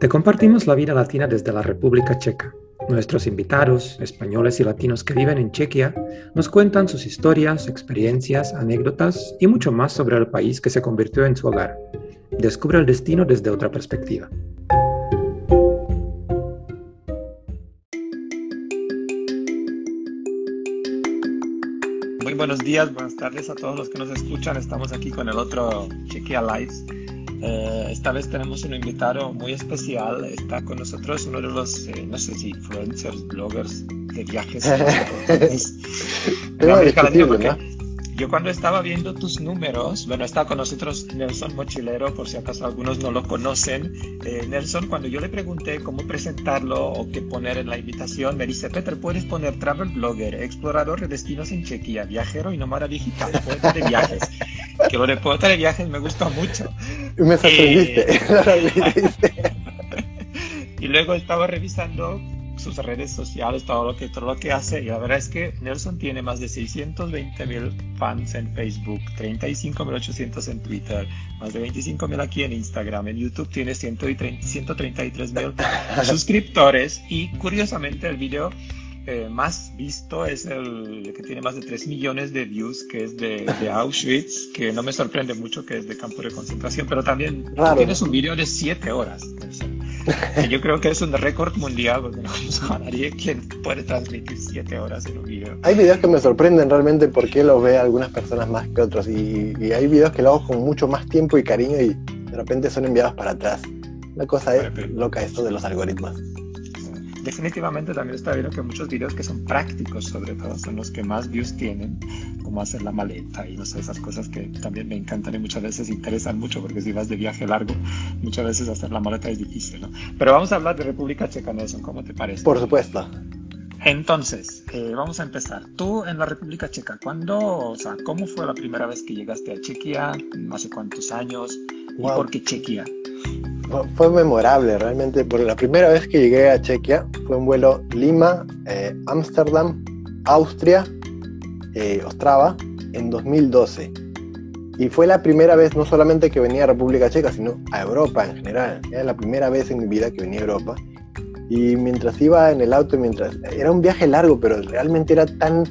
Te compartimos la vida latina desde la República Checa. Nuestros invitados, españoles y latinos que viven en Chequia, nos cuentan sus historias, experiencias, anécdotas y mucho más sobre el país que se convirtió en su hogar. Descubre el destino desde otra perspectiva. Muy buenos días, buenas tardes a todos los que nos escuchan. Estamos aquí con el otro Chequia Lives eh, esta vez tenemos un invitado muy especial. Está con nosotros uno de los, eh, no sé si influencers, bloggers de viajes. Yo cuando estaba viendo tus números, bueno, está con nosotros Nelson Mochilero, por si acaso algunos no lo conocen. Eh, Nelson, cuando yo le pregunté cómo presentarlo o qué poner en la invitación, me dice, Peter, puedes poner travel blogger, explorador de destinos en Chequia, viajero y nómada digital, poeta de viajes. que lo de poeta de viajes me gustó mucho. Me sorprendiste. Eh, y luego estaba revisando sus redes sociales, todo lo que, todo lo que hace. Y la verdad es que Nelson tiene más de 620 mil fans en Facebook, 35.800 en Twitter, más de 25 mil aquí en Instagram. En YouTube tiene 133 mil suscriptores. Y curiosamente el video eh, más visto es el que tiene más de 3 millones de views, que es de, Auschwitz, que no me sorprende mucho que es de campo de concentración, pero también tienes un video de 7 horas. yo creo que es un récord mundial, porque no conozco a nadie quien puede transmitir 7 horas en un video. Hay videos que me sorprenden realmente porque los ve algunas personas más que otros, y, y hay videos que lo hago con mucho más tiempo y cariño y de repente son enviados para atrás. Una cosa es loca esto de los algoritmos definitivamente también está viendo que muchos videos que son prácticos, sobre todo, son los que más views tienen, como hacer la maleta y no sé, esas cosas que también me encantan y muchas veces interesan mucho, porque si vas de viaje largo, muchas veces hacer la maleta es difícil, ¿no? Pero vamos a hablar de República Checa, Nelson, ¿cómo te parece? Por supuesto. Entonces, eh, vamos a empezar. Tú en la República Checa, ¿cuándo, o sea, cómo fue la primera vez que llegaste a Chequia? ¿Hace cuántos años? ¿Y por qué Chequia? Fue memorable realmente, porque la primera vez que llegué a Chequia fue un vuelo Lima, eh, Ámsterdam, Austria, eh, Ostrava, en 2012. Y fue la primera vez no solamente que venía a República Checa, sino a Europa en general. Era la primera vez en mi vida que venía a Europa. Y mientras iba en el auto, mientras era un viaje largo, pero realmente era tan,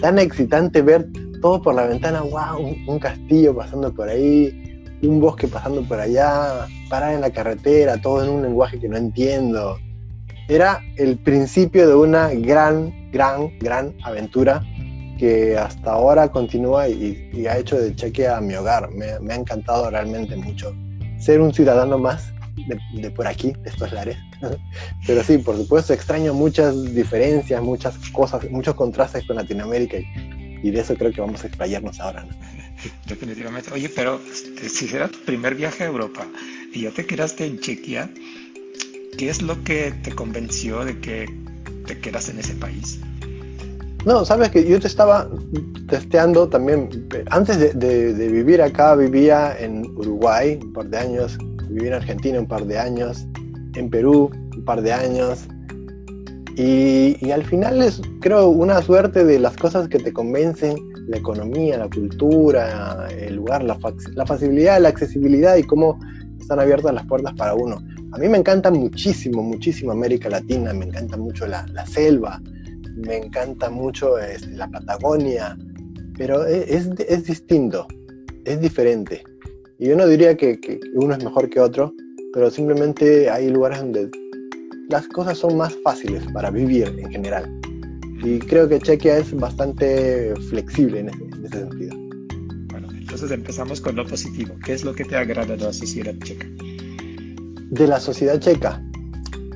tan excitante ver todo por la ventana, wow, un castillo pasando por ahí, un bosque pasando por allá, parar en la carretera, todo en un lenguaje que no entiendo. Era el principio de una gran, gran, gran aventura que hasta ahora continúa y, ha hecho de Cheque a mi hogar. Me, ha encantado realmente mucho ser un ciudadano más de, por aquí, de estos lares. Pero sí, por supuesto, extraño muchas diferencias, muchas cosas, muchos contrastes con Latinoamérica y, de eso creo que vamos a explayarnos ahora. Definitivamente. Oye, pero este, si será tu primer viaje a Europa y ya te quedaste en Chequia, ¿qué es lo que te convenció de que te quedas en ese país? No, sabes que yo te estaba testeando también. Antes de, vivir acá, vivía en Uruguay un par de años, viví en Argentina un par de años, en Perú un par de años. Y, y al final es, creo, una suerte de las cosas que te convencen la economía, la cultura, el lugar, la, la facilidad, la accesibilidad y cómo están abiertas las puertas para uno. A mí me encanta muchísimo, muchísimo América Latina, me encanta mucho la, selva, me encanta mucho este, la Patagonia, pero e, es, es, distinto, es diferente. Y yo no diría que, uno es mejor que otro, pero simplemente hay lugares donde las cosas son más fáciles para vivir en general. Y creo que Chequia es bastante flexible en ese, sentido. Bueno, entonces empezamos con lo positivo. ¿Qué es lo que te agrada de la sociedad checa? De la sociedad checa,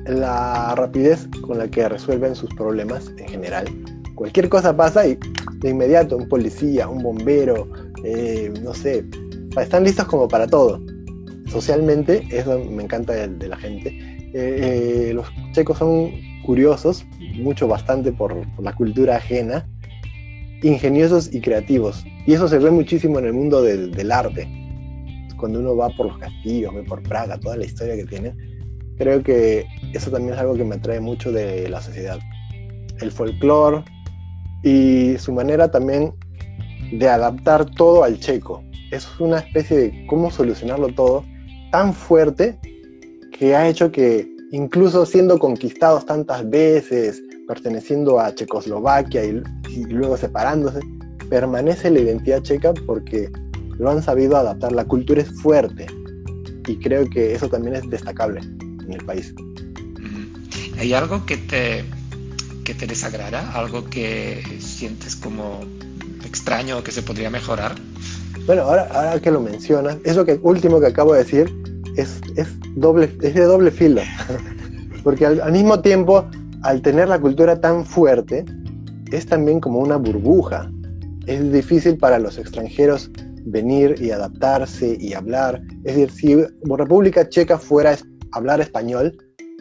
la rapidez con la que resuelven sus problemas en general. Cualquier cosa pasa y de inmediato un policía, un bombero, eh, no sé, están listos como para todo. Socialmente, eso me encanta de, la gente. Eh, eh, los checos son curiosos, mucho bastante por, la cultura ajena, ingeniosos y creativos. Y eso se ve muchísimo en el mundo del arte. Cuando uno va por los castillos, ve por Praga, toda la historia que tiene, creo que eso también es algo que me atrae mucho de la sociedad. El folclore y su manera también de adaptar todo al checo. Es una especie de cómo solucionarlo todo tan fuerte que ha hecho que incluso siendo conquistados tantas veces, perteneciendo a Checoslovaquia y, luego separándose, permanece la identidad checa porque lo han sabido adaptar. La cultura es fuerte y creo que eso también es destacable en el país. ¿Hay algo que te, que te desagrada? ¿Algo que sientes como extraño o que se podría mejorar? Bueno, ahora, ahora que lo mencionas, eso que último que acabo de decir es, es, doble, es de doble filo. Porque al, mismo tiempo, al tener la cultura tan fuerte, es también como una burbuja. Es difícil para los extranjeros venir y adaptarse y hablar. Es decir, si República Checa fuera hablar español,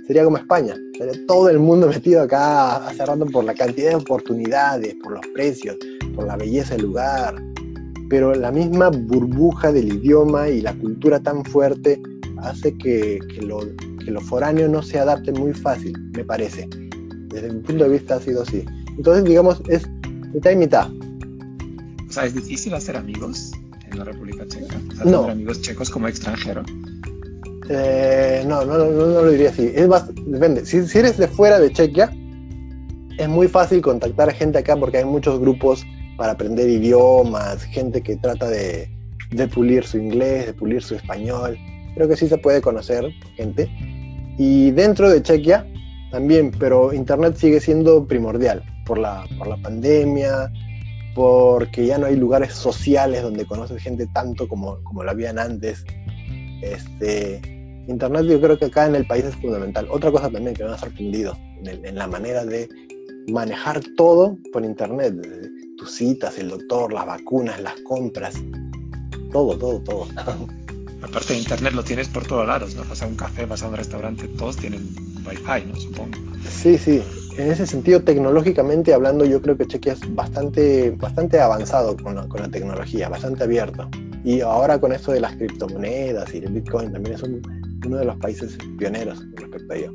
sería como España. Sería todo el mundo metido acá rato por la cantidad de oportunidades, por los precios, por la belleza del lugar. Pero la misma burbuja del idioma y la cultura tan fuerte hace que, que, lo, que lo foráneo no se adapte muy fácil, me parece. Desde mi punto de vista ha sido así. Entonces, digamos, es mitad y mitad. O sea, ¿es difícil hacer amigos en la República Checa? no. amigos checos como extranjero? Eh, no, no, no, no, lo diría así. Es depende. Si, si, eres de fuera de Chequia, es muy fácil contactar a gente acá porque hay muchos grupos para aprender idiomas, gente que trata de, de pulir su inglés, de pulir su español creo que sí se puede conocer gente. Y dentro de Chequia también, pero Internet sigue siendo primordial por la, por la pandemia, porque ya no hay lugares sociales donde conoces gente tanto como, como lo habían antes. Este, Internet yo creo que acá en el país es fundamental. Otra cosa también que me ha sorprendido en, en la manera de manejar todo por Internet. Tus citas, el doctor, las vacunas, las compras, todo, todo, todo. Aparte de internet lo tienes por todos lados, ¿no? Vas a un café, vas a un restaurante, todos tienen wifi, ¿no? Supongo. Sí, sí. En ese sentido, tecnológicamente hablando, yo creo que Chequia es bastante, bastante avanzado con la, con la tecnología, bastante abierto. Y ahora con esto de las criptomonedas y el Bitcoin, también es uno de los países pioneros respecto a ello.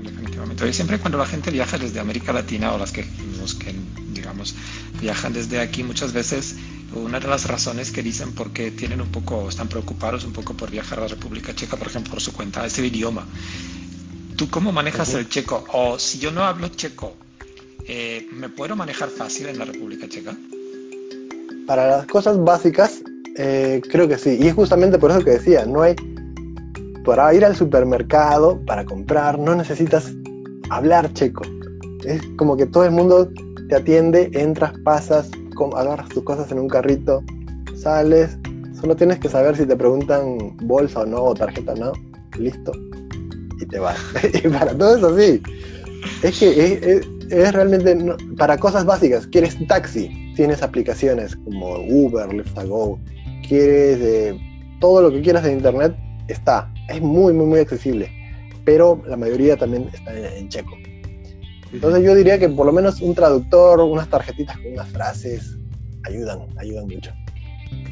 Definitivamente. Hoy siempre cuando la gente viaja desde América Latina o las que, los que digamos, viajan desde aquí muchas veces una de las razones que dicen porque tienen un poco, están preocupados un poco por viajar a la República Checa, por ejemplo, por su cuenta, es el idioma. ¿Tú cómo manejas el checo? O si yo no hablo checo, eh, ¿me puedo manejar fácil en la República Checa? Para las cosas básicas, eh, creo que sí. Y es justamente por eso que decía, no hay... Para ir al supermercado, para comprar, no necesitas hablar checo. Es como que todo el mundo te atiende, entras, pasas, agarras tus cosas en un carrito, sales, solo tienes que saber si te preguntan bolsa o no, o tarjeta o no, listo, y te vas. y para todo eso sí. Es que es, realmente para cosas básicas. Quieres taxi, tienes aplicaciones como Uber, Lyft Go. Quieres eh, todo lo que quieras en internet, está. Es muy, muy, muy accesible. Pero la mayoría también está en checo. Entonces yo diría que por lo menos un traductor, unas tarjetitas con unas frases, ayudan, ayudan mucho.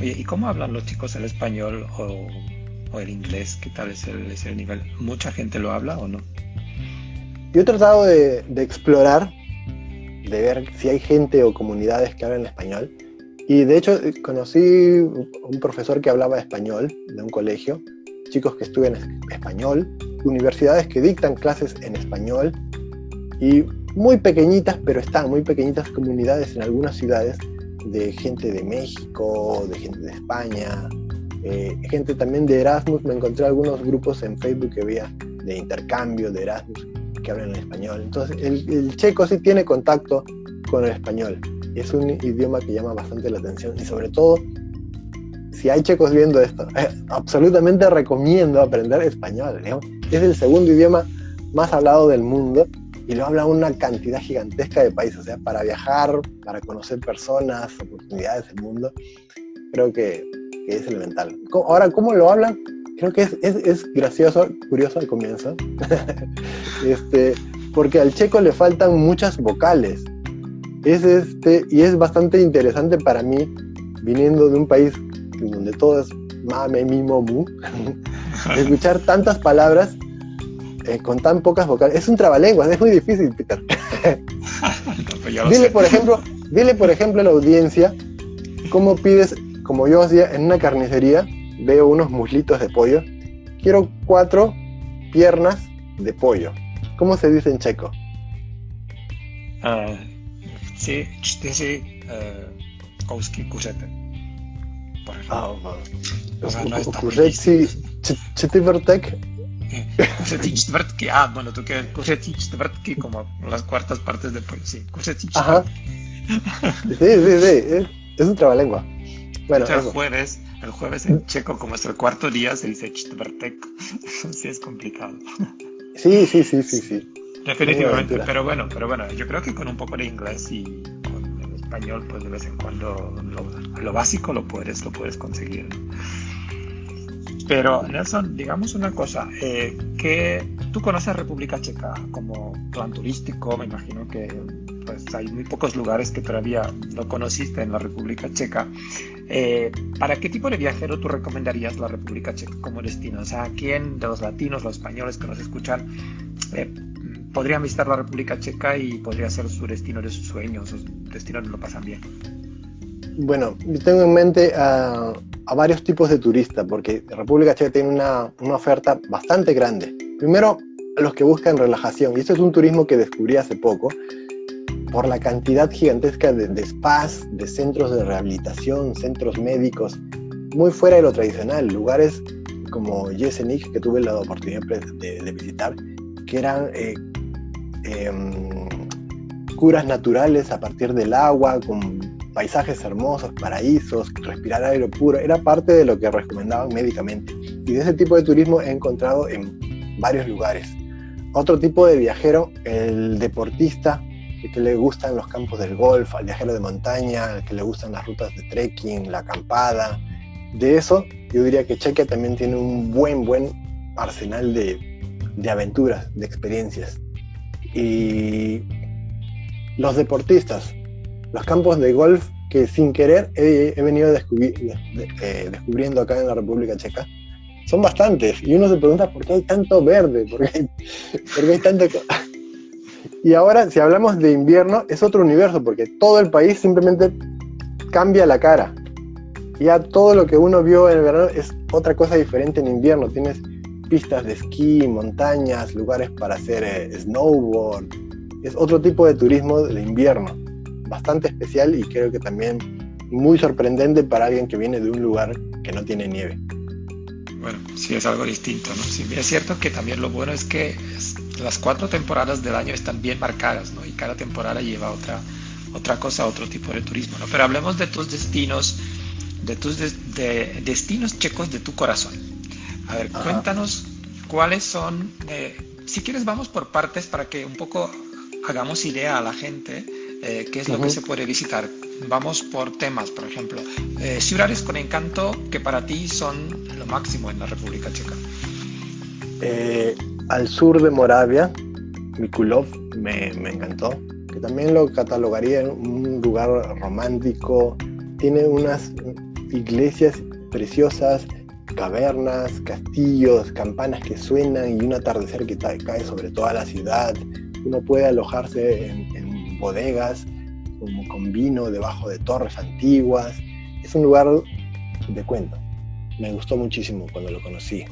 Oye, ¿y cómo hablan los chicos el español o, el inglés? ¿Qué tal es el, nivel? ¿Mucha gente lo habla o no? Yo he tratado de, explorar, de ver si hay gente o comunidades que hablan español. Y de hecho conocí un profesor que hablaba español de un colegio, chicos que estudian español, universidades que dictan clases en español y muy pequeñitas, pero están muy pequeñitas comunidades en algunas ciudades de gente de México, de gente de España, eh, gente también de Erasmus. Me encontré algunos grupos en Facebook que había de intercambio de Erasmus que hablan en español. Entonces, el, checo sí tiene contacto con el español. Es un idioma que llama bastante la atención y sobre todo, si hay checos viendo esto, eh, absolutamente recomiendo aprender español. Es el segundo idioma más hablado del mundo y lo habla una cantidad gigantesca de países, o sea, para viajar, para conocer personas, oportunidades del mundo, creo que, es elemental. Ahora, ¿cómo lo hablan? Creo que es, es, gracioso, curioso al comienzo, este, porque al checo le faltan muchas vocales. Es este, y es bastante interesante para mí, viniendo de un país donde todo es mame, mimo, mu, escuchar tantas palabras eh, con tan pocas vocales. Es un trabalenguas, es muy difícil, Peter. Pues dile, por ejemplo, dile, por ejemplo, a la audiencia cómo pides, como yo hacía en una carnicería, veo unos muslitos de pollo, quiero cuatro piernas de pollo. ¿Cómo se dice en checo? Uh, sí, sí, uh, kousky kuřete. Ah, o sea, no Kuřecí čtvrtky, ah, bueno, tú que como las cuartas partes pollo, sí, kuřecí čtvrtky. Sí, sí, sí, es, es un trabalengua. Bueno, el jueves, el jueves en checo, como es el cuarto día, se dice čtvrtek. sí, es complicado. Sí, sí, sí, sí, sí. Definitivamente, pero bueno, pero bueno, yo creo que con un poco de inglés y con el español, pues de vez en cuando lo, básico lo puedes, lo puedes conseguir. Pero Nelson, digamos una cosa, eh, que tú conoces República Checa como plan turístico, me imagino que pues hay muy pocos lugares que todavía no conociste en la República Checa. Eh, ¿Para qué tipo de viajero tú recomendarías la República Checa como destino? O sea, ¿quién de los latinos, los españoles que nos escuchan, eh, podrían visitar la República Checa y podría ser su destino de sus sueños, su destino donde lo pasan bien? Bueno, yo tengo en mente a, varios tipos de turistas, porque República Checa tiene una, una oferta bastante grande. Primero, los que buscan relajación, y esto es un turismo que descubrí hace poco, por la cantidad gigantesca de, spas, de centros de rehabilitación, centros médicos, muy fuera de lo tradicional, lugares como Yesenik, que tuve la oportunidad de, de visitar, que eran eh, Em, curas naturales a partir del agua, con paisajes hermosos, paraísos, respirar aire puro, era parte de lo que recomendaban médicamente. Y de ese tipo de turismo he encontrado en varios lugares. Otro tipo de viajero, el deportista, el que le gustan los campos del golf, al viajero de montaña, el que le gustan las rutas de trekking, la acampada. De eso, yo diría que Chequia también tiene un buen, buen arsenal de, de aventuras, de experiencias. Y los deportistas, los campos de golf que sin querer he, venido eh, descubriendo acá en la República Checa, son bastantes. Y uno se pregunta por qué hay tanto verde, por qué hay, tanto... y ahora, si hablamos de invierno, es otro universo, porque todo el país simplemente cambia la cara. Ya todo lo que uno vio en el verano es otra cosa diferente en invierno. Tienes pistas de esquí, montañas, lugares para hacer eh, snowboard. Es otro tipo de turismo de invierno, bastante especial y creo que también muy sorprendente para alguien que viene de un lugar que no tiene nieve. Bueno, sí es algo distinto, ¿no? Sí, es cierto que también lo bueno es que las cuatro temporadas del año están bien marcadas, ¿no? Y cada temporada lleva otra, otra cosa, otro tipo de turismo, ¿no? Pero hablemos de tus destinos, de tus de destinos checos de tu corazón. A ver, cuéntanos cuáles son, eh, si quieres vamos por partes para que un poco hagamos idea a la gente eh, qué es lo que se puede visitar. Vamos por temas, por ejemplo, eh, ciudades con encanto que para ti son lo máximo en la República Checa. al sur de Moravia, Mikulov me, me encantó, que también lo catalogaría en un lugar romántico, tiene unas iglesias preciosas, cavernas, castillos, campanas que suenan y un atardecer que cae sobre toda la ciudad. Uno puede alojarse en, bodegas como con vino debajo de torres antiguas. Es un lugar de cuento. Me gustó muchísimo cuando lo conocí.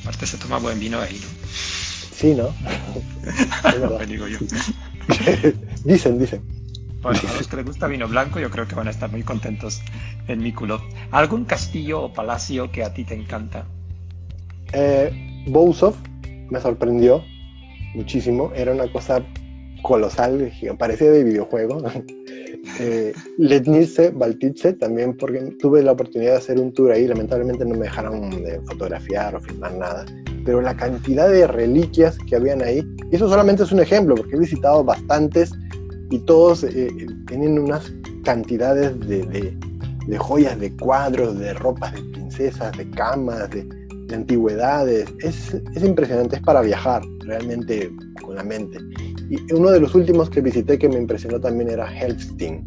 Aparte se toma buen vino ahí, ¿no? Sí, ¿no? digo yo. dicen, dicen. Bueno, a los que les gusta vino blanco, yo creo que van a estar muy contentos en Mikulov. ¿Algún castillo o palacio que a ti te encanta? Eh, Bousov me sorprendió muchísimo. Era una cosa colosal, parecía de videojuego. eh, Letnice, Baltice, también porque tuve la oportunidad de hacer un tour ahí. Lamentablemente no me dejaron de fotografiar o filmar nada. Pero la cantidad de reliquias que habían ahí, y eso solamente es un ejemplo, porque he visitado bastantes y todos eh, tienen unas cantidades de, joyas, de cuadros, de ropas de princesas, de camas, de, antigüedades. Es, impresionante, es para viajar realmente con la mente. Y uno de los últimos que visité que me impresionó también era Helfstein,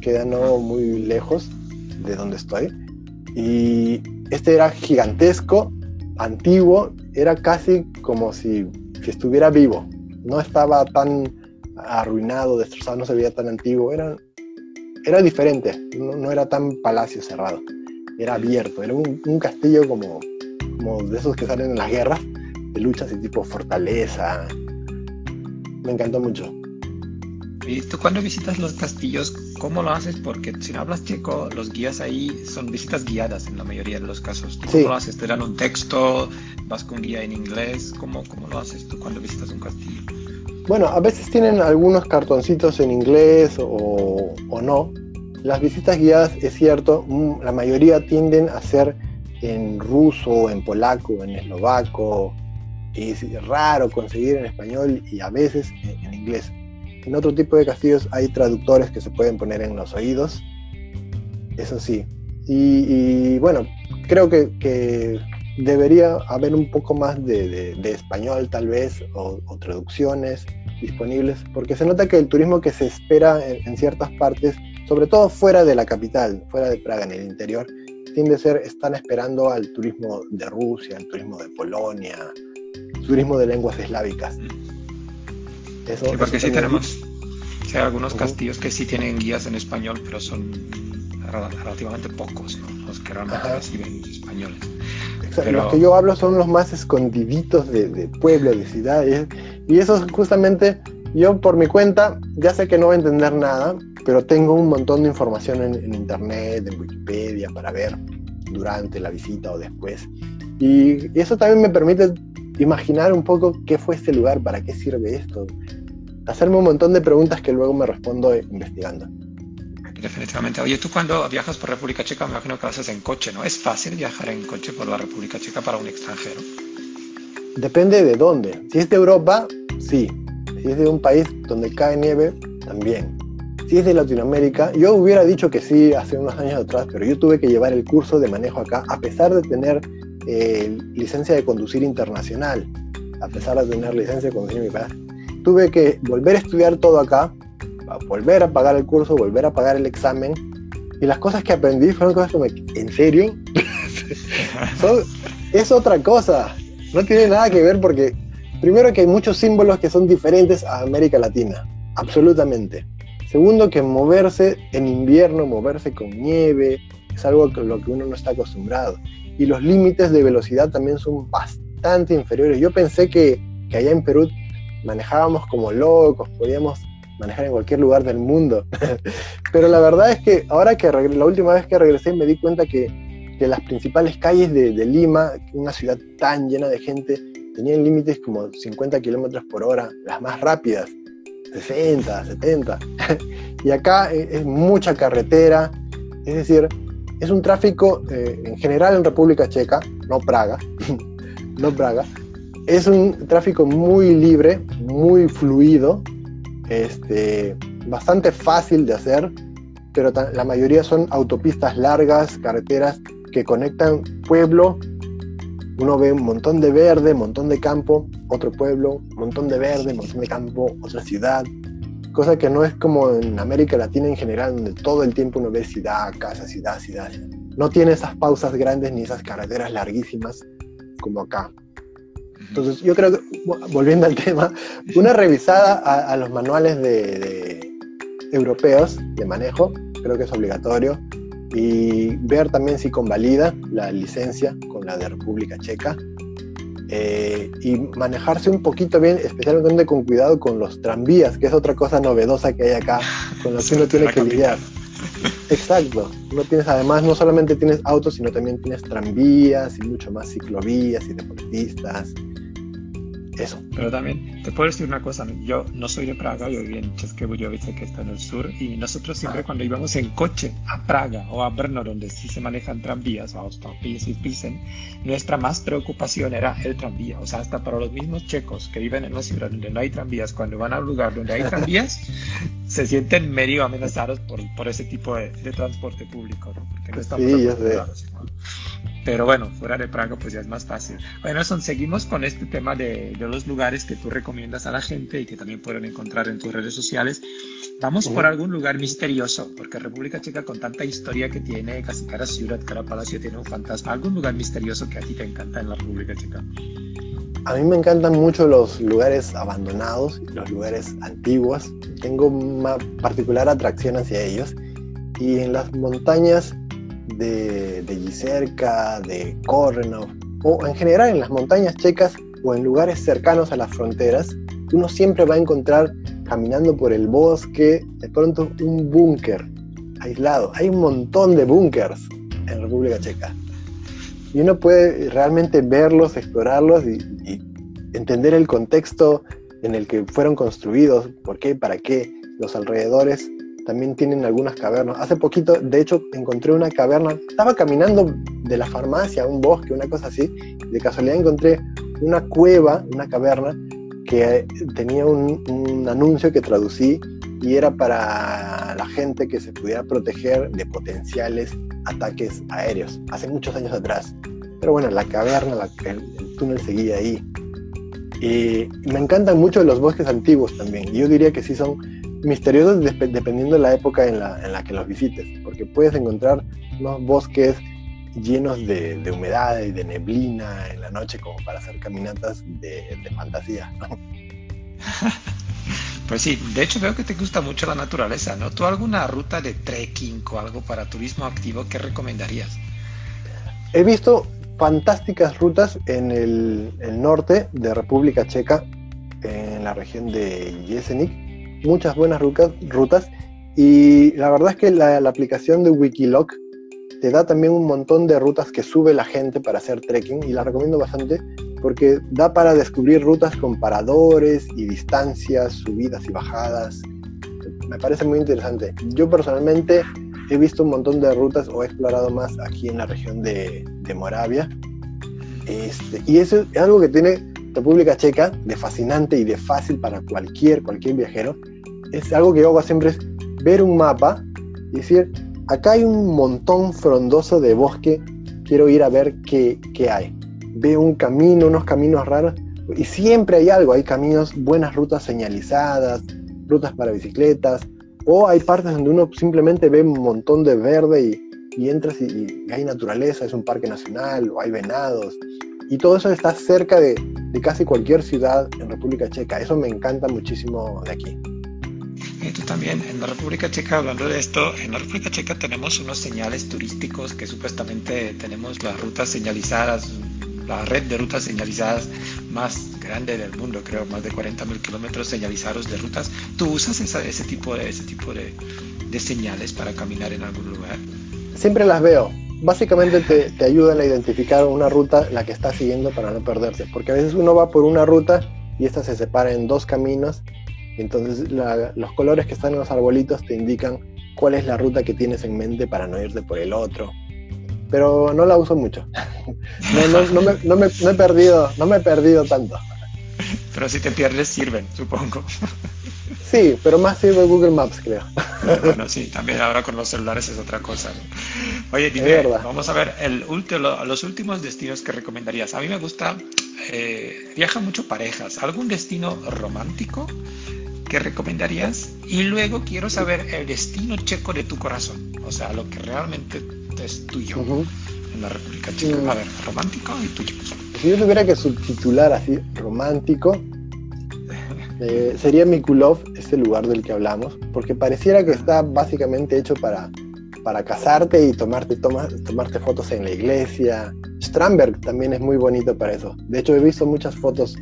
queda no muy lejos de donde estoy. Y este era gigantesco, antiguo, era casi como si, si estuviera vivo. No estaba tan arruinado, destrozado, no se veía tan antiguo, era, era diferente, no, era tan palacio cerrado, era abierto, era un, castillo como, como de esos que salen en las guerras, de luchas y tipo fortaleza. Me encantó mucho. ¿Y tú cuando visitas los castillos, cómo lo haces? Porque si no hablas checo, los guías ahí son visitas guiadas en la mayoría de los casos. ¿Cómo lo haces? ¿Te dan un texto? ¿Vas con guía en inglés? ¿Cómo, ¿Cómo lo haces tú cuando visitas un castillo? Bueno, a veces tienen algunos cartoncitos en inglés o, o no. Las visitas guiadas, es cierto, mm, la mayoría tienden a ser en ruso, en polaco, en eslovaco. Y es raro conseguir en español y a veces en inglés en otro tipo de castillos hay traductores que se pueden poner en los oídos, eso sí. Y, bueno, creo que, debería haber un poco más de, español tal vez o, traducciones disponibles, porque se nota que el turismo que se espera en, ciertas partes, sobre todo fuera de la capital, fuera de Praga, en el interior, tiende a ser, están esperando al turismo de Rusia, al turismo de Polonia, turismo de lenguas eslávicas sí, porque sí tenemos algunos castillos que sí tienen guías en español, pero son relativamente pocos, los que realmente reciben españoles. Los que yo hablo son los más escondiditos de, de pueblos, de ciudades, y eso justamente yo por mi cuenta ya sé que no voy a entender nada, pero tengo un montón de información en, en internet, en Wikipedia, para ver durante la visita o después. Y eso también me permite imaginar un poco qué fue este lugar, para qué sirve esto. Hacerme un montón de preguntas que luego me respondo investigando. Definitivamente. Oye, tú cuando viajas por República Checa, me imagino que lo haces en coche, ¿no? ¿Es fácil viajar en coche por la República Checa para un extranjero? Depende de dónde. Si es de Europa, sí. Si es de un país donde cae nieve, también. Si es de Latinoamérica, yo hubiera dicho que sí hace unos años atrás, pero yo tuve que llevar el curso de manejo acá, a pesar de tener eh, licencia de conducir internacional, a pesar de tener licencia de conducir mi país. Tuve que volver a estudiar todo acá, volver a pagar el curso, volver a pagar el examen. Y las cosas que aprendí fueron cosas como, ¿en serio? es otra cosa. No tiene nada que ver porque, primero que hay muchos símbolos que son diferentes a América Latina, absolutamente. Segundo que moverse en invierno, moverse con nieve, es algo con lo que uno no está acostumbrado y los límites de velocidad también son bastante inferiores. Yo pensé que, que allá en Perú manejábamos como locos, podíamos manejar en cualquier lugar del mundo. Pero la verdad es que ahora que la última vez que regresé me di cuenta que, que las principales calles de, Lima, una ciudad tan llena de gente, tenían límites como 50 kilómetros por hora, las más rápidas, 60, 70. y acá es, es mucha carretera, es decir, es un tráfico eh, en general en República Checa, no Praga, no Praga. Es un tráfico muy libre, muy fluido, este, bastante fácil de hacer, pero la mayoría son autopistas largas, carreteras que conectan pueblo. Uno ve un montón de verde, un montón de campo, otro pueblo, un montón de verde, un montón de campo, otra ciudad, cosa que no es como en América Latina en general, donde todo el tiempo uno ve ciudad, casa, ciudad, ciudad. No tiene esas pausas grandes ni esas carreteras larguísimas como acá. Entonces, yo creo que, volviendo al tema, una revisada a, los manuales de, europeos de manejo, creo que es obligatorio, y ver también si convalida la licencia con la de República Checa eh, y manejarse un poquito bien, especialmente con cuidado con los tranvías, que es otra cosa novedosa que hay acá, con lo que uno tiene que lidiar. Exacto, no tienes además, no solamente tienes autos, sino también tienes tranvías y mucho más ciclovías y deportistas eso. Pero también te puedo decir una cosa, yo no soy de Praga, yo viví en Cheskebujovice, que está en el sur, y nosotros siempre ah. cuando íbamos en coche a Praga o a Brno, donde sí se manejan tranvías, o a y Pilsen, nuestra más preocupación era el tranvía. O sea, hasta para los mismos checos que viven en una ciudad donde no hay tranvías, cuando van a un lugar donde hay tranvías, se sienten medio amenazados por, por ese tipo de, transporte público, ¿no? Porque no estamos sí, pero bueno, fuera de Praga pues ya es más fácil. Bueno, son, seguimos con este tema de, de, los lugares que tú recomiendas a la gente y que también pueden encontrar en tus redes sociales. Vamos por algún lugar misterioso, porque República Checa con tanta historia que tiene, casi cada ciudad, cada palacio tiene un fantasma. ¿Algún lugar misterioso que a ti te encanta en la República Checa? A mí me encantan mucho los lugares abandonados, los lugares antiguos. Tengo una particular atracción hacia ellos. Y en las montañas de, de de Kornov, o en general en las montañas checas, o en lugares cercanos a las fronteras, uno siempre va a encontrar caminando por el bosque, de pronto un búnker aislado. Hay un montón de búnkers en República Checa. Y uno puede realmente verlos, explorarlos y, entender el contexto en el que fueron construidos, por qué, para qué, los alrededores también tienen algunas cavernas. Hace poquito, de hecho, encontré una caverna. Estaba caminando de la farmacia a un bosque, una cosa así, de casualidad encontré una cueva, una caverna, que tenía un, un anuncio que traducí y era para la gente que se pudiera proteger de potenciales ataques aéreos, hace muchos años atrás. Pero bueno, la caverna, el, túnel seguía ahí. Y me encantan mucho los bosques antiguos también. Yo diría que sí son misteriosos dependiendo de la época en la, en la, que los visites, porque puedes encontrar unos bosques llenos de, humedad y de neblina en la noche como para hacer caminatas de, fantasía. Pues sí, de hecho veo que te gusta mucho la naturaleza, ¿no? ¿Tú alguna ruta de trekking o algo para turismo activo que recomendarías? He visto fantásticas rutas en el, norte de República Checa, en la región de Jesenik, muchas buenas rutas, rutas y la verdad es que la, la aplicación de Wikiloc te da también un montón de rutas que sube la gente para hacer trekking y la recomiendo bastante porque da para descubrir rutas con paradores y distancias, subidas y bajadas. Me parece muy interesante. Yo personalmente he visto un montón de rutas o he explorado más aquí en la región de, Moravia. Este, y eso es algo que tiene República Checa de fascinante y de fácil para cualquier, cualquier viajero. Es algo que yo hago siempre es ver un mapa y decir, acá hay un montón frondoso de bosque, quiero ir a ver qué, hay. Veo un camino, unos caminos raros, y siempre hay algo, hay caminos, buenas rutas señalizadas, rutas para bicicletas, o hay partes donde uno simplemente ve un montón de verde y, entras y, hay naturaleza, es un parque nacional, o hay venados, y todo eso está cerca de, de casi cualquier ciudad en República Checa. Eso me encanta muchísimo de aquí tú también, en la República Checa, hablando de esto, en la República Checa tenemos unos señales turísticos que supuestamente tenemos las rutas señalizadas, la red de rutas señalizadas más grande del mundo, creo, más de 40 mil kilómetros señalizados de rutas. ¿Tú usas ese tipo, de, ese tipo de, señales para caminar en algún lugar? Siempre las veo. Básicamente te, te ayudan a identificar una ruta la que estás siguiendo para no perderte, porque a veces uno va por una ruta y esta se separa en dos caminos entonces los colores que están en los arbolitos te indican cuál es la ruta que tienes en mente para no irte por el otro. Pero no la uso mucho. no, he perdido, no me he perdido tanto. Pero si te pierdes sirven, supongo. Sí, pero más sirve Google Maps, creo. Bueno, sí, también ahora con los celulares es otra cosa. Oye, dime, vamos a ver el los últimos destinos que recomendarías. A mí me gusta, eh, viaja mucho parejas. ¿Algún destino romántico ¿Qué recomendarías? Y luego quiero saber el destino checo de tu corazón, o sea, lo que realmente es tuyo en la República Checa. A ver, romántico y tuyo. Si yo tuviera que subtitular así, romántico, eh, sería Mikulov, ese lugar del que hablamos, porque pareciera que está básicamente hecho para, para casarte y tomarte, tomarte fotos en la iglesia. Stramberg también es muy bonito para eso. De hecho, he visto muchas fotos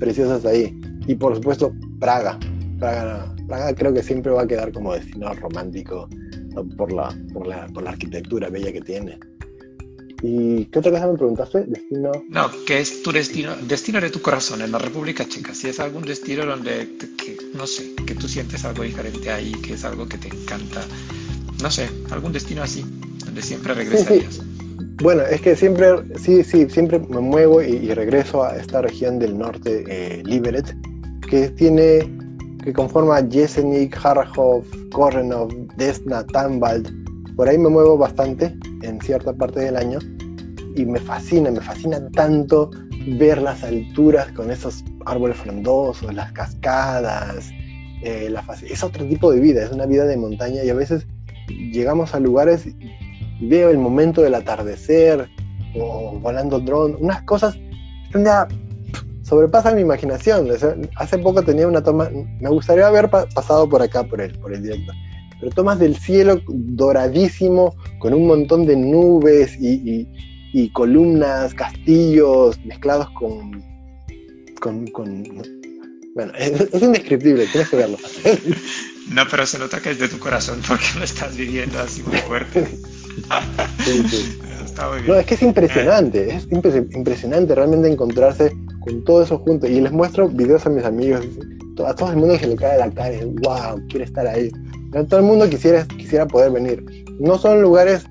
preciosas ahí. Y por supuesto, Praga. Praga, creo que siempre va a quedar como destino romántico por la, por la, por la arquitectura bella que tiene. ¿Y qué otra cosa me preguntaste? Destino. No, ¿qué es tu destino, destino de tu corazón en la República Checa? Si es algún destino donde, no sé, que tú sientes algo diferente ahí, que es algo que te encanta, no sé, algún destino así, donde siempre regresarías. Bueno, es que siempre, sí, sí, siempre me muevo y, regreso a esta región del norte, eh, Liberec, que tiene que conforma Jesenik, Harhov, Korenov, Desna, Tambald. Por ahí me muevo bastante en cierta parte del año y me fascina, me fascina tanto ver las alturas con esos árboles frondosos, las cascadas. Eh, es otro tipo de vida, es una vida de montaña y a veces llegamos a lugares veo el momento del atardecer o volando dron, unas cosas sobrepasa mi imaginación. hace poco tenía una toma, me gustaría haber pasado por acá, por el, por el directo, pero tomas del cielo doradísimo, con un montón de nubes y, columnas, castillos mezclados con, con, con... Bueno, es, indescriptible, tienes que verlo. No, pero se nota que es de tu corazón porque lo estás viviendo así muy fuerte. Sí, sí. No, es que es impresionante, es impresionante realmente encontrarse con todo eso junto. Y les muestro videos a mis amigos, a todo el mundo se le cae la cara y wow, quiere estar ahí. Todo el mundo quisiera, quisiera poder venir. No son lugares,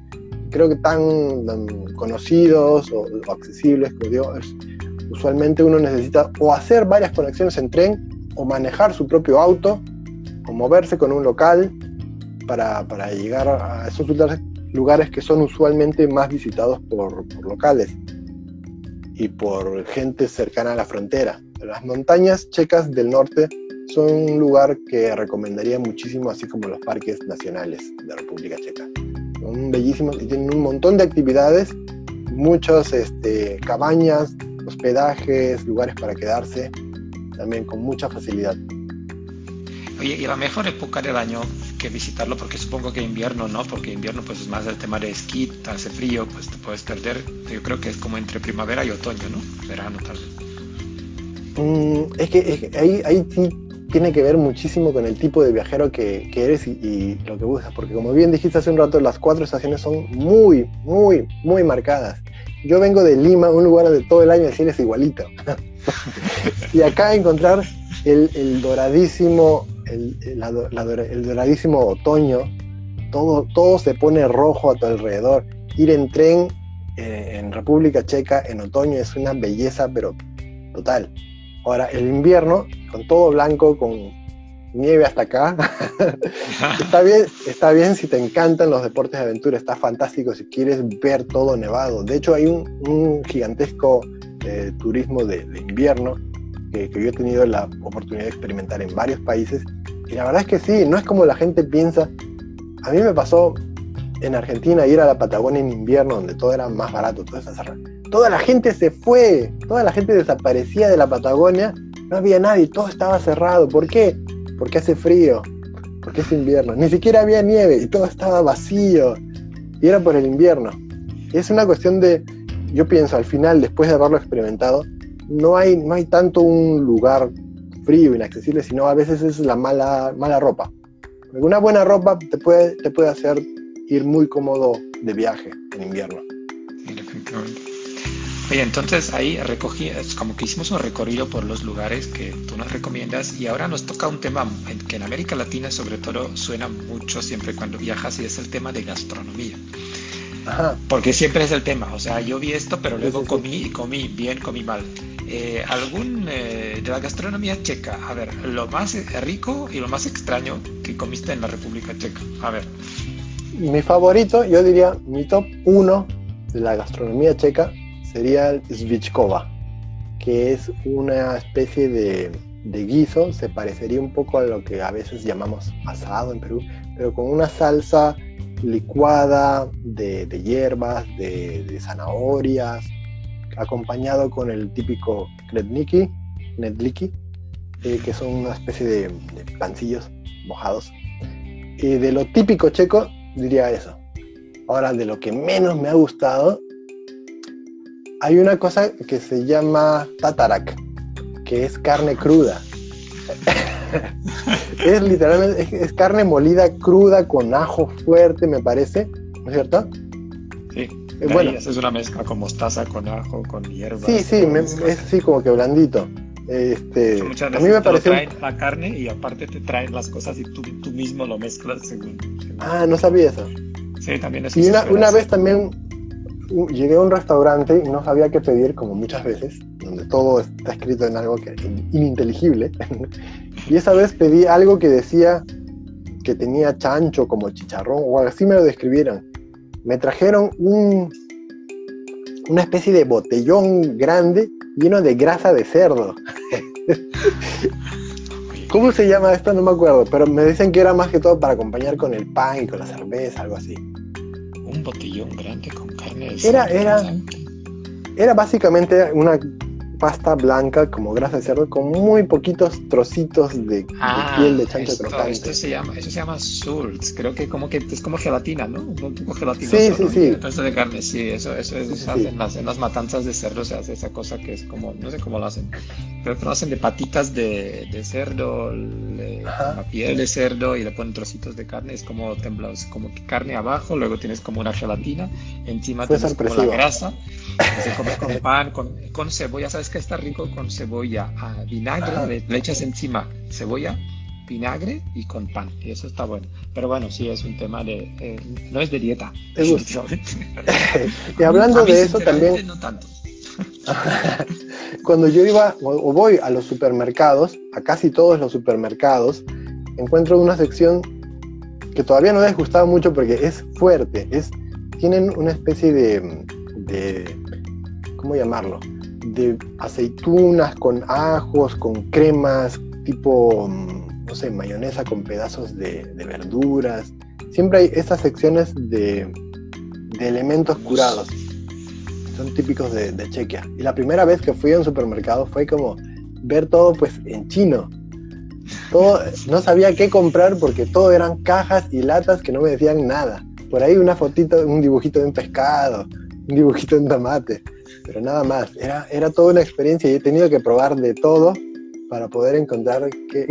creo que tan, conocidos o, accesibles, como digo, usualmente uno necesita o hacer varias conexiones en tren o manejar su propio auto o moverse con un local para, para llegar a esos lugares lugares que son usualmente más visitados por, locales y por gente cercana a la frontera. Las montañas checas del norte son un lugar que recomendaría muchísimo, así como los parques nacionales de República Checa. Son bellísimos y tienen un montón de actividades, muchas este, cabañas, hospedajes, lugares para quedarse, también con mucha facilidad. Y la mejor época del año que visitarlo, porque supongo que invierno no, porque invierno pues es más el tema de esquí, hace frío, pues te puedes perder. Yo creo que es como entre primavera y otoño, ¿no? Verano tal. Mm, es, que, ahí, ahí sí tiene que ver muchísimo con el tipo de viajero que, eres y, lo que buscas, porque como bien dijiste hace un rato, las cuatro estaciones son muy, muy, muy marcadas. Yo vengo de Lima, un lugar donde todo el año el cielo es igualito. y acá encontrar el doradísimo el, doradísimo otoño, todo, todo se pone rojo a tu alrededor. Ir en tren eh, en República Checa en otoño es una belleza, pero total. Ahora, el invierno, con todo blanco, con nieve hasta acá, está, bien, está bien si te encantan los deportes de aventura, está fantástico si quieres ver todo nevado. De hecho, hay un, gigantesco eh, turismo de, invierno que, que, yo he tenido la oportunidad de experimentar en varios países y la verdad es que sí, no es como la gente piensa. A mí me pasó en Argentina ir a la Patagonia en invierno, donde todo era más barato, todo cerrado. Toda la gente se fue, toda la gente desaparecía de la Patagonia, no había nadie, todo estaba cerrado. ¿Por qué? Porque hace frío, porque es invierno. Ni siquiera había nieve y todo estaba vacío. Y era por el invierno. es una cuestión de, yo pienso, al final, después de haberlo experimentado, no hay, no hay tanto un lugar frío, inaccesible, sino a veces es la mala, mala ropa. Una buena ropa te puede, te puede hacer ir muy cómodo de viaje en invierno. Oye, entonces ahí recogí, es como que hicimos un recorrido por los lugares que tú nos recomiendas y ahora nos toca un tema que en América Latina sobre todo suena mucho siempre cuando viajas y es el tema de gastronomía. Porque siempre es el tema, o sea, yo vi esto, pero luego comí y comí bien, comí mal. Eh, algún eh, de la gastronomía checa, a ver, lo más rico y lo más extraño que comiste en la República Checa, a ver. Mi favorito, yo diría, mi top uno de la gastronomía checa sería el Svichkova, que es una especie de, de guiso, se parecería un poco a lo que a veces llamamos asado en Perú, pero con una salsa licuada de, hierbas, de, zanahorias, acompañado con el típico kredniki, nedliki, eh, que son una especie de, pancillos mojados. Y de lo típico checo, diría eso. Ahora, de lo que menos me ha gustado, hay una cosa que se llama tatarak, que es carne cruda. es literalmente, es, carne molida cruda con ajo fuerte, me parece, ¿no es cierto? Eh, bueno, es una mezcla con mostaza, con ajo, con hierbas. Sí, sí, es así como que blandito. Este, a mí me parece. Te traen la carne y aparte te traen las cosas y tú, tú mismo lo mezclas según, Ah, no sabía eso. Sí, también es Y una, una vez también llegué a un restaurante y no sabía qué pedir, como muchas veces, donde todo está escrito en algo que ininteligible. y esa vez pedí algo que decía que tenía chancho como chicharrón, o así me lo describieron. Me trajeron un, una especie de botellón grande lleno de grasa de cerdo. ¿Cómo se llama esto? No me acuerdo, pero me dicen que era más que todo para acompañar con el pan y con la cerveza, algo así. Un botellón grande con carne de era, era, era básicamente una pasta blanca como grasa de cerdo con muy poquitos trocitos de, Ah, piel de chancho esto, crocante. esto se llama, eso se llama surts. Creo que como que es como gelatina, ¿no? Un poco gelatinoso. Sí, sí, ¿no? sí. De carne, sí, eso, eso es, Sí, las, en las matanzas de cerdo se hace esa cosa que es como, no sé cómo lo hacen. Creo que lo hacen de patitas de, de cerdo, le- la piel de cerdo y le ponen trocitos de carne. Es como temblado, es como que carne abajo, luego tienes como una gelatina, encima Fue tienes como la grasa. Se come con pan, con, con cebolla. ¿Sabes qué está rico? Con cebolla, ah, vinagre, le, le echas encima cebolla, vinagre y con pan. Y eso está bueno. Pero bueno, sí, es un tema de... eh, no es de dieta. Es y hablando de eso también, No tanto. cuando yo iba o voy a los supermercados, a casi todos los supermercados, encuentro una sección que todavía no les gustaba mucho porque es fuerte, es, tienen una especie de, de ¿cómo llamarlo? De aceitunas con ajos, con cremas, tipo, mm, no sé, mayonesa con pedazos de, verduras. Siempre hay esas secciones de, de elementos curados. Típicos de, Chequia. Y la primera vez que fui a un supermercado fue como ver todo pues en chino. Todo, no sabía qué comprar porque todo eran cajas y latas que no me decían nada. Por ahí una fotito, un dibujito de un pescado, un dibujito de un tomate, pero nada más. Era, era toda una experiencia y he tenido que probar de todo para poder encontrar qué,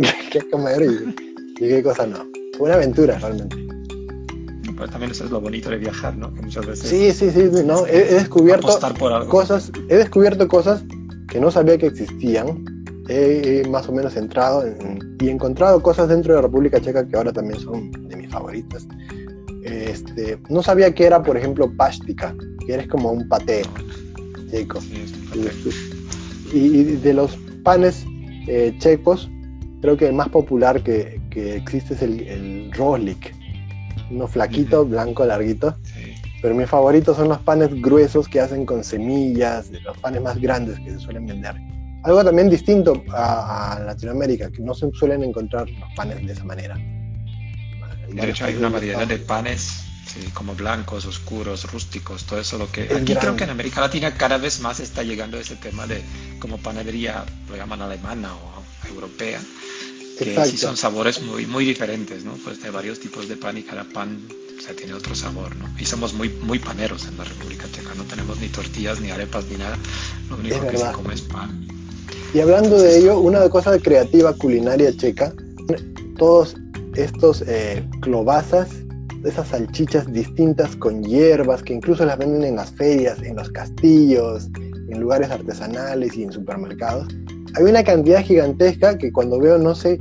comer y qué cosa no. Fue una aventura realmente. Pero también eso es lo bonito de viajar, ¿no? Que muchas veces Sí, sí, sí, no, he, he descubierto por algo. cosas, he descubierto cosas que no sabía que existían. He, he más o menos entrado en- y encontrado cosas dentro de República Checa que ahora también son de mis favoritas. Este, no sabía que era, por ejemplo, pástica, que eres como un paté checo. Sí, es un paté. Y, y de los panes eh, checos, creo que el más popular que, que existe es el, el roslik. Uno flaquito, blanco, larguito. Sí. Pero mis favoritos son los panes gruesos que hacen con semillas, los panes más grandes que se suelen vender. Algo también distinto a, a Latinoamérica, que no se suelen encontrar los panes de esa manera. De hecho, hay una variedad de panes, sí, como blancos, oscuros, rústicos, todo eso. Lo que Es aquí creo que en América Latina cada vez más está llegando ese tema de como panadería, lo llaman alemana o europea, que sí son sabores muy, muy diferentes, ¿no? Pues hay varios tipos de pan y cada pan o sea, tiene otro sabor, ¿no? Y somos muy, muy paneros en la República Checa, no tenemos ni tortillas, ni arepas, ni nada. Lo único que se come es pan. Y hablando de ello, una cosa creativa culinaria checa, todos estos eh, clobazas, esas salchichas distintas con hierbas que incluso las venden en las ferias, en los castillos, en lugares artesanales y en supermercados. Hay una cantidad gigantesca que cuando veo no sé,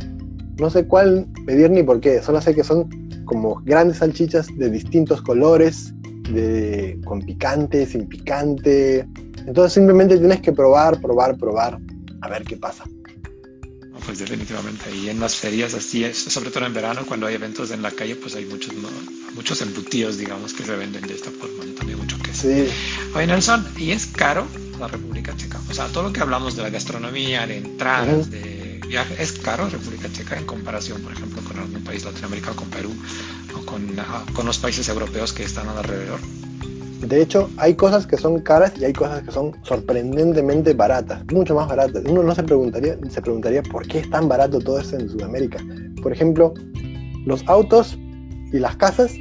no sé cuál pedir ni por qué, solo sé que son como grandes salchichas de distintos colores, de, con picante, sin picante. Entonces simplemente tienes que probar, probar, probar, a ver qué pasa. Pues definitivamente, y en las ferias así es, sobre todo en verano, cuando hay eventos en la calle, pues hay muchos, ¿no? muchos embutidos, digamos, que se venden de esta forma, ¿no? también mucho queso. Sí, Oye, Nelson, ¿y es caro la República Checa? O sea, todo lo que hablamos de la gastronomía, de entradas, Ujú. de viaje, ¿es caro República Checa en comparación, por ejemplo, con algún país latinoamericano, con Perú, o con, con los países europeos que están alrededor? De hecho, hay cosas que son caras y hay cosas que son sorprendentemente baratas, mucho más baratas. Uno no se preguntaría, se preguntaría por qué es tan barato todo esto en Sudamérica. Por ejemplo, los autos y las casas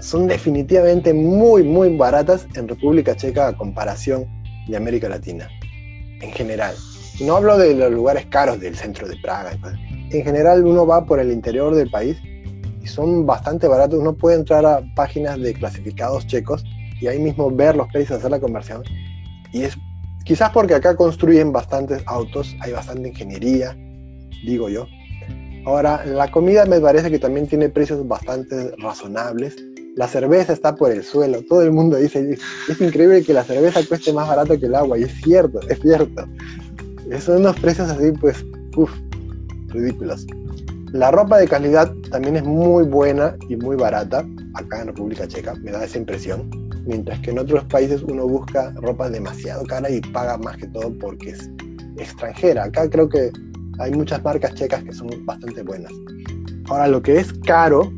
son definitivamente muy, muy baratas en República Checa a comparación de América Latina, en general. No hablo de los lugares caros del centro de Praga. En general, uno va por el interior del país y son bastante baratos. Uno puede entrar a páginas de clasificados checos y ahí mismo ver los precios, hacer la conversión. Y es quizás porque acá construyen bastantes autos, hay bastante ingeniería, digo yo. Ahora, la comida me parece que también tiene precios bastante razonables. La cerveza está por el suelo, todo el mundo dice, es increíble que la cerveza cueste más barato que el agua, y es cierto, es cierto. Son unos precios así, pues, uff, ridículos. La ropa de calidad también es muy buena y muy barata acá en República Checa, me da esa impresión. Mientras que en otros países uno busca ropa demasiado cara y paga más que todo porque es extranjera. Acá creo que hay muchas marcas checas que son bastante buenas. Ahora, lo que es caro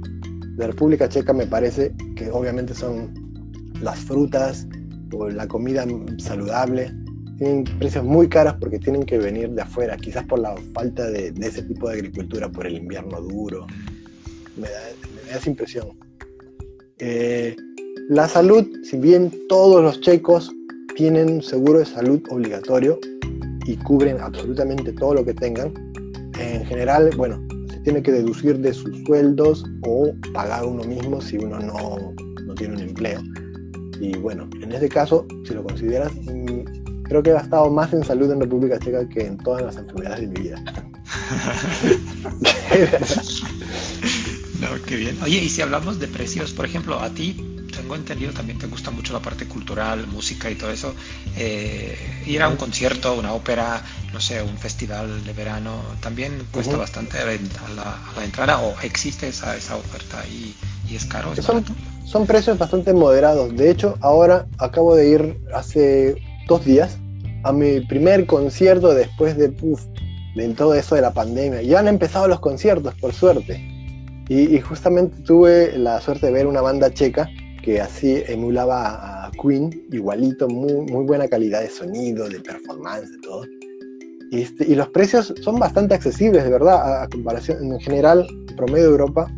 de República Checa me parece que obviamente son las frutas o la comida saludable. tienen precios muy caros porque tienen que venir de afuera, quizás por la falta de, ese tipo de agricultura, por el invierno duro. Me da, esa impresión. Eh, la salud, si bien todos los checos tienen seguro de salud obligatorio y cubren absolutamente todo lo que tengan, en general, bueno, tiene que deducir de sus sueldos o pagar uno mismo si uno no, no tiene un empleo. Y bueno, en ese caso, si lo consideras, mm, creo que he gastado más en salud en República Checa que en todas las enfermedades de mi vida. no, qué bien. Oye, y si hablamos de precios, por ejemplo, a ti tengo entendido también te gusta mucho la parte cultural, música y todo eso. Eh, ir a un concierto, una ópera, no sé, un festival de verano, también cuesta bastante a la, entrada o existe esa, esa oferta y, y es caro. son, son precios bastante moderados. De hecho, ahora acabo de ir hace dos días a mi primer concierto después de, de todo eso de la pandemia. Ya han empezado los conciertos, por suerte. Y, y, justamente tuve la suerte de ver una banda checa que así emulaba a Queen, igualito, muy, muy buena calidad de sonido, de performance, de todo. Este, y los precios son bastante accesibles, de verdad, a, comparación, en general, promedio de Europa,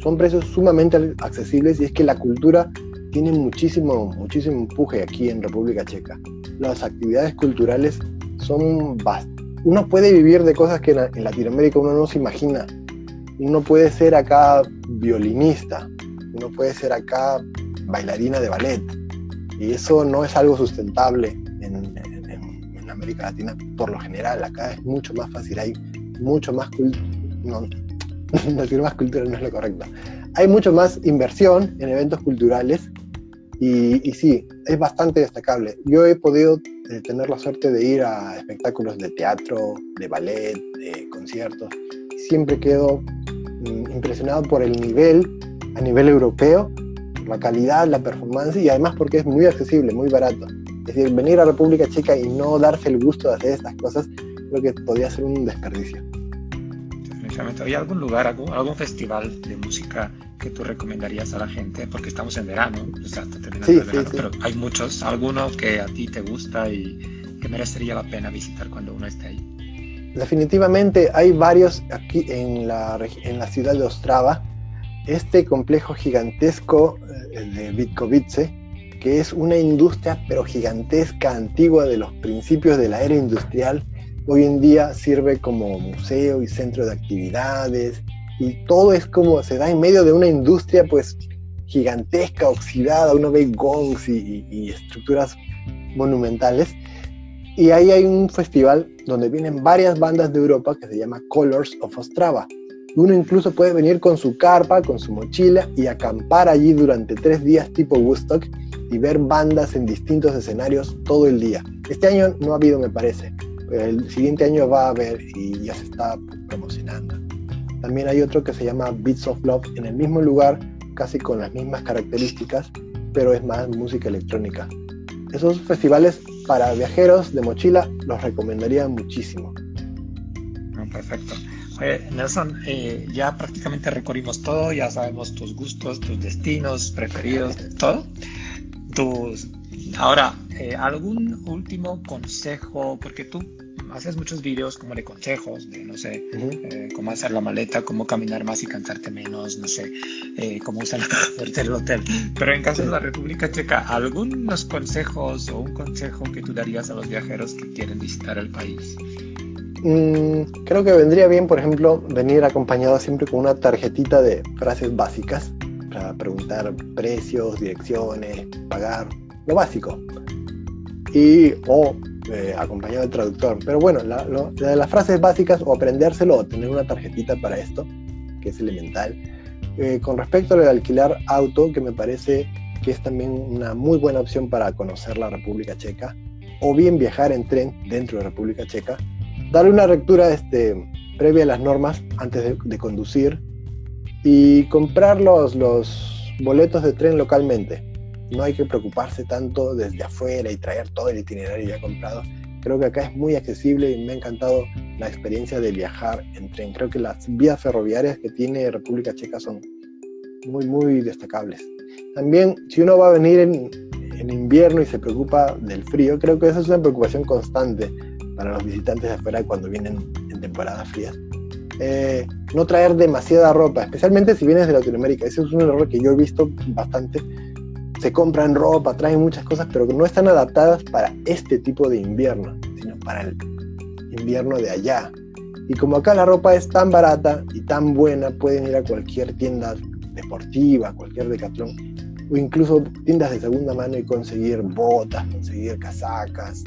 son precios sumamente accesibles y es que la cultura tiene muchísimo, muchísimo empuje aquí en República Checa. Las actividades culturales son uno puede vivir de cosas que en Latinoamérica uno no se imagina. Uno puede ser acá violinista, uno puede ser acá bailarina de ballet. Y eso no es algo sustentable en, América Latina por lo general. Acá es mucho más fácil, hay mucho más cultura. No, decir más cultura no es lo correcto. Hay mucho más inversión en eventos culturales y, sí, es bastante destacable. Yo he podido eh, tener la suerte de ir a espectáculos de teatro, de ballet, de conciertos. Siempre quedo mm, impresionado por el nivel a nivel europeo la calidad, la performance y además porque es muy accesible, muy barato. Es decir, venir a República Checa y no darse el gusto de hacer estas cosas, creo que podría ser un desperdicio. Definitivamente. ¿Hay algún lugar, algún, festival de música que tú recomendarías a la gente? Porque estamos en verano, o sea, terminando el verano, pero hay muchos, alguno que a ti te gusta y que merecería la pena visitar cuando uno esté ahí. Definitivamente hay varios aquí en la, en la ciudad de Ostrava este complejo gigantesco eh, de Vitkovice, que es una industria pero gigantesca, antigua de los principios de la era industrial, hoy en día sirve como museo y centro de actividades y todo es como se da en medio de una industria pues gigantesca, oxidada, uno ve gongs y, y estructuras monumentales. Y ahí hay un festival donde vienen varias bandas de Europa que se llama Colors of Ostrava uno incluso puede venir con su carpa, con su mochila y acampar allí durante tres días tipo Woodstock y ver bandas en distintos escenarios todo el día. Este año no ha habido, me parece, el siguiente año va a haber y ya se está promocionando. También hay otro que se llama Beats of Love en el mismo lugar, casi con las mismas características, pero es más música electrónica. Esos festivales para viajeros de mochila los recomendaría muchísimo. Ah, perfecto. Nelson, eh, ya prácticamente recorrimos todo, ya sabemos tus gustos, tus destinos preferidos, todo. Tus... Ahora, eh, ¿algún último consejo? Porque tú haces muchos vídeos como de consejos, de no sé, eh, cómo hacer la maleta, cómo caminar más y cansarte menos, no sé, cómo usar la transporte del hotel. Pero en caso de la República Checa, ¿algunos consejos o un consejo que tú darías a los viajeros que quieren visitar el país? Mm, creo que vendría bien, por ejemplo, venir acompañado siempre con una tarjetita de frases básicas para preguntar precios, direcciones, pagar, lo básico. Y o eh, acompañado del traductor. Pero bueno, la, de las frases básicas o aprendérselo o tener una tarjetita para esto, que es elemental. Eh, con respecto al alquilar auto, que me parece que es también una muy buena opción para conocer la República Checa, o bien viajar en tren dentro de República Checa, darle una lectura este, previa a las normas antes de, conducir y comprar los, boletos de tren localmente. No hay que preocuparse tanto desde afuera y traer todo el itinerario ya comprado. Creo que acá es muy accesible y me ha encantado la experiencia de viajar en tren. Creo que las vías ferroviarias que tiene República Checa son muy, muy destacables. También, si uno va a venir en, en invierno y se preocupa del frío, creo que eso es una preocupación constante para los visitantes de afuera cuando vienen en temporadas frías. Eh, no traer demasiada ropa, especialmente si vienes de Latinoamérica. Ese es un error que yo he visto bastante. Se compran ropa, traen muchas cosas, pero que no están adaptadas para este tipo de invierno, sino para el invierno de allá. Y como acá la ropa es tan barata y tan buena, pueden ir a cualquier tienda deportiva, cualquier decatlón, o incluso tiendas de segunda mano y conseguir botas, conseguir casacas.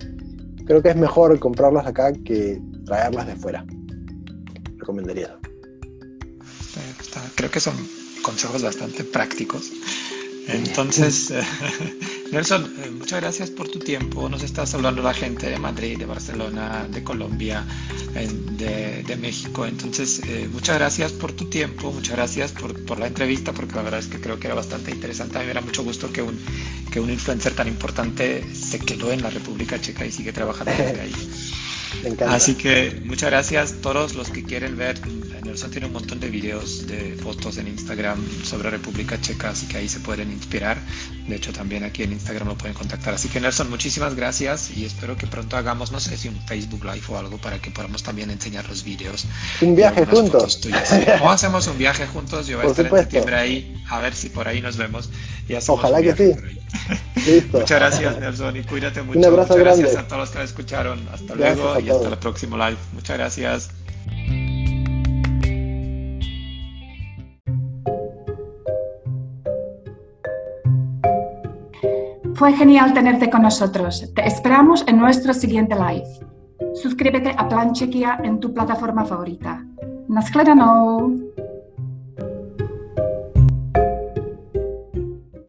Creo que es mejor comprarlas acá que traerlas de fuera. Recomendaría. Creo que son consejos bastante prácticos. Entonces, Nelson, eh, muchas gracias por tu tiempo. Nos estás hablando la gente de Madrid, de Barcelona, de Colombia, de, México. Entonces, eh, muchas gracias por tu tiempo, muchas gracias por, la entrevista, porque la verdad es que creo que era bastante interesante. A mí me da mucho gusto que un, que un influencer tan importante se quedó en la República Checa y sigue trabajando desde ahí. Así que muchas gracias a todos los que quieren ver. Nelson tiene un montón de videos, de fotos en Instagram sobre República Checa, así que ahí se pueden inspirar. De hecho, también aquí en Instagram lo pueden contactar. Así que Nelson, muchísimas gracias y espero que pronto hagamos, no sé si un Facebook Live o algo para que podamos también enseñar los videos. Un viaje juntos. o hacemos un viaje juntos. Yo voy a estar en septiembre ahí, a ver si por ahí nos vemos. Y Ojalá que sí. Muchas gracias, Nelson, y cuídate mucho. Un abrazo Muchas grande. gracias a todos los que me escucharon. Hasta luego hasta el próximo live. Muchas gracias. Fue genial tenerte con nosotros. Te esperamos en nuestro siguiente live. Suscríbete a Plan Chequia en tu plataforma favorita. Naschledanou!